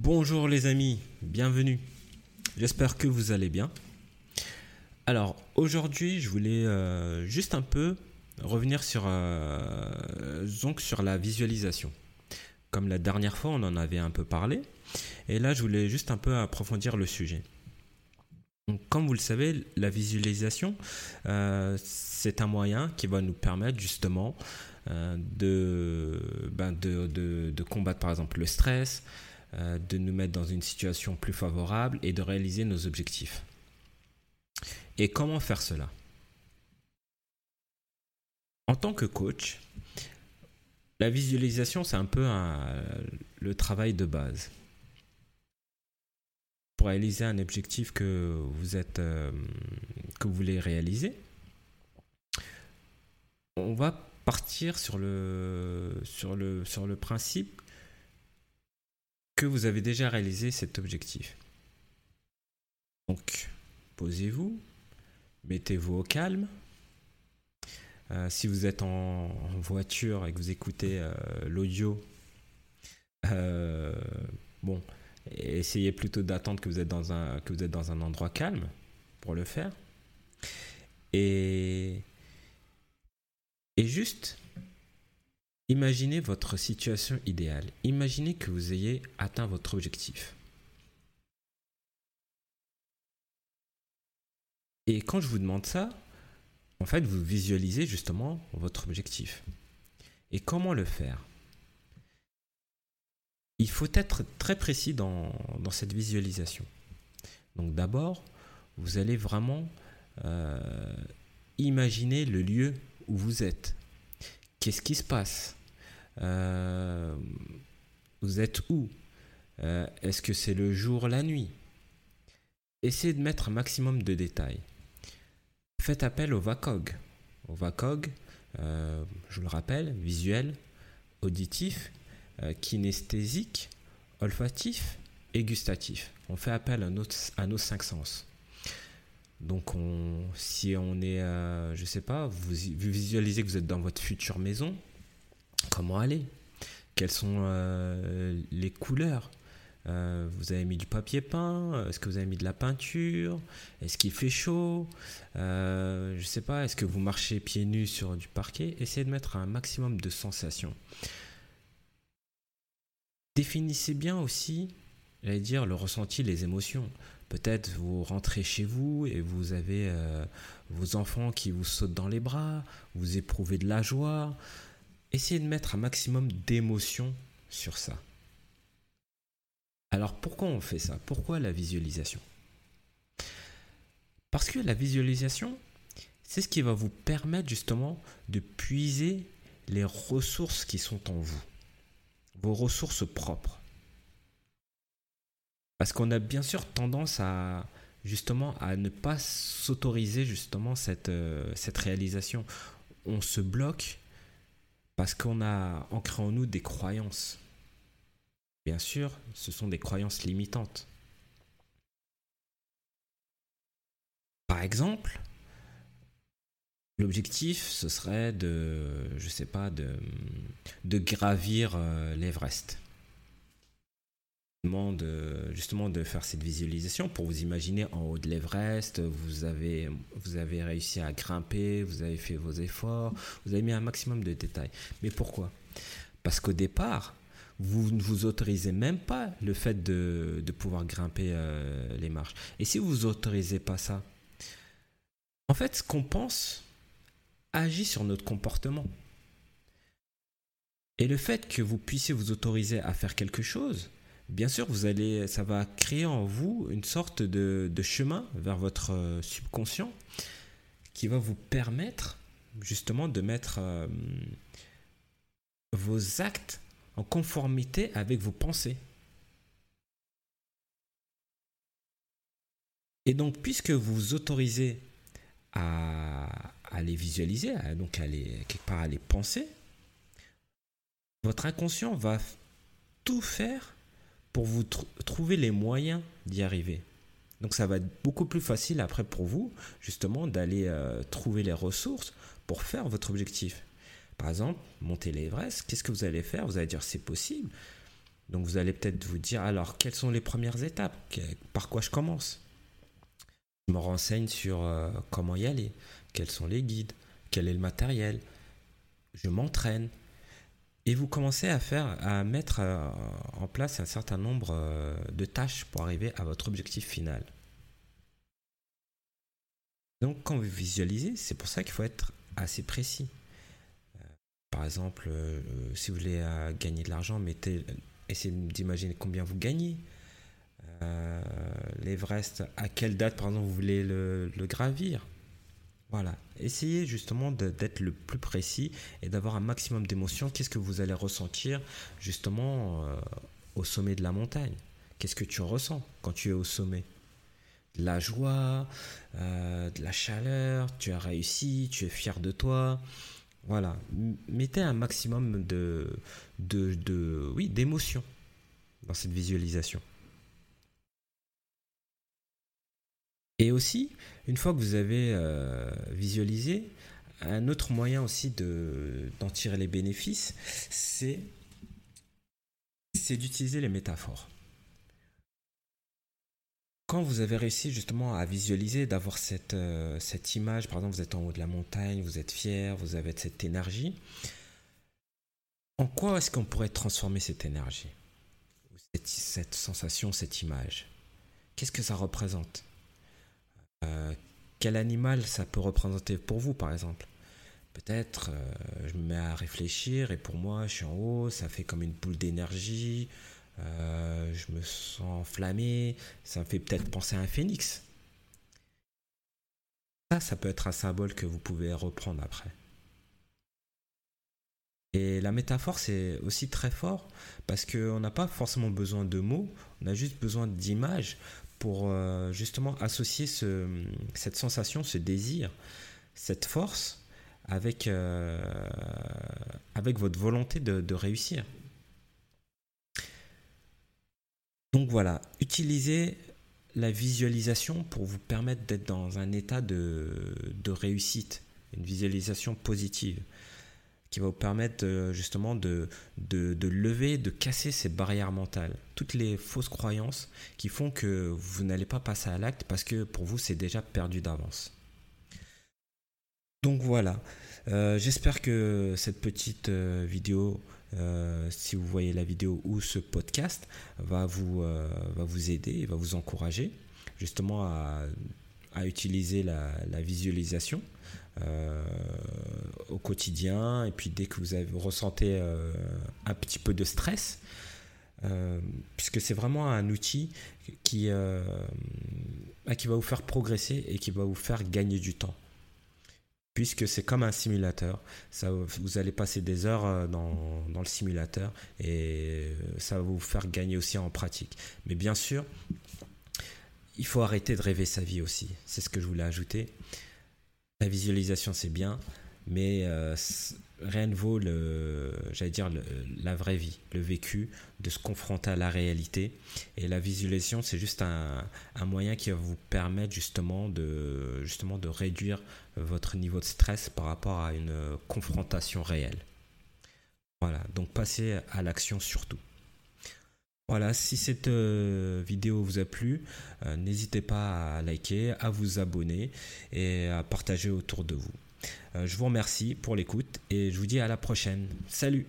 Bonjour les amis, bienvenue. J'espère que vous allez bien. Alors aujourd'hui, je voulais euh, juste un peu revenir sur, euh, sur la visualisation. Comme la dernière fois, on en avait un peu parlé. Et là, je voulais juste un peu approfondir le sujet. Comme vous le savez, la visualisation, euh, c'est un moyen qui va nous permettre justement ben de, combattre par exemple le stress, euh, de nous mettre dans une situation plus favorable et de réaliser nos objectifs. Et comment faire cela? En tant que coach, la visualisation, c'est un peu le travail de base. Pour réaliser un objectif que vous êtes, euh, que vous voulez réaliser, on va partir sur le, principe que vous avez déjà réalisé cet objectif. Donc, posez-vous, mettez-vous au calme. Euh, si vous êtes en, voiture et que vous écoutez euh, l'audio, euh, bon, essayez plutôt d'attendre que vous êtes dans un que vous êtes dans un endroit calme pour le faire. Et et juste Imaginez votre situation idéale. Imaginez que vous ayez atteint votre objectif. Et quand je vous demande ça, en fait, vous visualisez justement votre objectif. Et comment le faire? Il faut être très précis dans, cette visualisation. Donc d'abord, vous allez vraiment euh, imaginer le lieu où vous êtes. Qu'est-ce qui se passe? Vous êtes où? Euh, Est-ce que c'est le jour, la nuit? Essayez de mettre un maximum de détails. Faites appel au VACOG. Au VACOG, euh, je le rappelle, visuel, auditif, kinesthésique, olfactif et gustatif. On fait appel à, nos cinq sens. Donc, on, si on est, je sais pas, vous, visualisez que vous êtes dans votre future maison, comment aller? Quelles sont euh, les couleurs? Euh, vous avez mis du papier peint Est-ce que vous avez mis de la peinture? Est-ce qu'il fait chaud? Euh, Je ne sais pas. Est-ce que vous marchez pieds nus sur du parquet? Essayez de mettre un maximum de sensations. Définissez bien aussi, j'allais dire, le ressenti, les émotions. Peut-être vous rentrez chez vous et vous avez vos enfants qui vous sautent dans les bras, vous éprouvez de la joie, essayez de mettre un maximum d'émotion sur ça. Alors pourquoi on fait ça? Pourquoi la visualisation? Parce que la visualisation, c'est ce qui va vous permettre justement de puiser les ressources qui sont en vous, vos ressources propres. Parce qu'on a bien sûr tendance à justement ne pas s'autoriser justement cette, euh, cette réalisation. On se bloque parce qu'on a ancré en nous des croyances. Bien sûr, ce sont des croyances limitantes. Par exemple, l'objectif, ce serait de, je sais pas, de, gravir euh, l'Everest de, justement de faire cette visualisation pour vous imaginer en haut de l'Everest, vous avez, vous avez réussi à grimper, vous avez fait vos efforts, vous avez mis un maximum de détails. Mais pourquoi? Parce qu'au départ, vous ne vous autorisez même pas le fait de, pouvoir grimper euh, les marches. Et si vous autorisez pas ça, en fait, ce qu'on pense agit sur notre comportement. Et le fait que vous puissiez vous autoriser à faire quelque chose, bien sûr, vous allez, ça va créer en vous une sorte de, chemin vers votre euh, subconscient qui va vous permettre justement de mettre euh, vos actes en conformité avec vos pensées. Et donc, puisque vous vous autorisez à, les visualiser, donc à les, quelque part à les penser, votre inconscient va tout faire pour vous trouver les moyens d'y arriver. Donc ça va être beaucoup plus facile après pour vous, justement, d'aller euh, trouver les ressources pour faire votre objectif. Par exemple, monter l'Everest, qu'est-ce que vous allez faire? Vous allez dire c'est possible. Donc vous allez peut-être vous dire, alors quelles sont les premières étapes? Par quoi je commence? Je me renseigne sur euh, comment y aller, quels sont les guides, quel est le matériel, je m'entraîne. Et vous commencez à faire, à mettre euh, en place un certain nombre euh, de tâches pour arriver à votre objectif final. Donc quand vous visualisez, c'est pour ça qu'il faut être assez précis. Par exemple, si vous voulez gagner de l'argent, mettez essayez d'imaginer combien vous gagnez. Euh, L'Everest, à quelle date, par exemple, vous voulez le, gravir Voilà. Essayez justement d'être le plus précis et d'avoir un maximum d'émotions. Qu'est-ce que vous allez ressentir justement euh, au sommet de la montagne? Qu'est-ce que tu ressens quand tu es au sommet? De la joie, euh, de la chaleur, tu as réussi, tu es fier de toi, voilà, mettez un maximum de, de, oui, d'émotion dans cette visualisation. Et aussi, une fois que vous avez euh, visualisé, un autre moyen aussi de, d'en tirer les bénéfices, c'est, d'utiliser les métaphores. Quand vous avez réussi justement à visualiser, d'avoir cette, euh, cette image, par exemple vous êtes en haut de la montagne, vous êtes fier, vous avez cette énergie, en quoi est-ce qu'on pourrait transformer cette énergie cette, sensation, cette image? Qu'est-ce que ça représente? Euh, Quel animal ça peut représenter pour vous par exemple? Peut-être euh, je me mets à réfléchir et pour moi je suis en haut, ça fait comme une boule d'énergie, euh, je me sens enflammé, ça me fait peut-être penser à un phénix. Ça, ça peut être un symbole que vous pouvez reprendre après. Et la métaphore, c'est aussi très fort parce qu'on n'a pas forcément besoin de mots, on a juste besoin d'images pour euh, justement associer ce, cette sensation, ce désir, cette force avec, euh, avec votre volonté de réussir. Donc voilà, utilisez la visualisation pour vous permettre d'être dans un état de, réussite, une visualisation positive qui va vous permettre justement de, de, lever, de casser ces barrières mentales, toutes les fausses croyances qui font que vous n'allez pas passer à l'acte parce que pour vous c'est déjà perdu d'avance. Donc voilà, euh, j'espère que cette petite euh, vidéo euh, si vous voyez la vidéo ou ce podcast, va vous, euh, va vous aider, va vous encourager justement à, à utiliser la, visualisation euh, au quotidien. Et puis dès que vous, avez, ressentez un petit peu de stress, puisque c'est vraiment un outil qui, qui va vous faire progresser et qui va vous faire gagner du temps puisque c'est comme un simulateur. Ça, vous allez passer des heures euh, dans, dans, le simulateur et euh, ça va vous faire gagner aussi en pratique. Mais bien sûr, il faut arrêter de rêver sa vie aussi. C'est ce que je voulais ajouter. La visualisation, c'est bien, mais euh, rien ne vaut le, j'allais dire la vraie vie, le vécu, de se confronter à la réalité. Et la visualisation, c'est juste un, moyen qui va vous permettre justement de, justement de réduire votre niveau de stress par rapport à une confrontation réelle. Voilà, donc passez à l'action surtout. Voilà, si cette euh, vidéo vous a plu, euh, n'hésitez pas à liker, à vous abonner et à partager autour de vous. Euh, je vous remercie pour l'écoute et je vous dis à la prochaine. Salut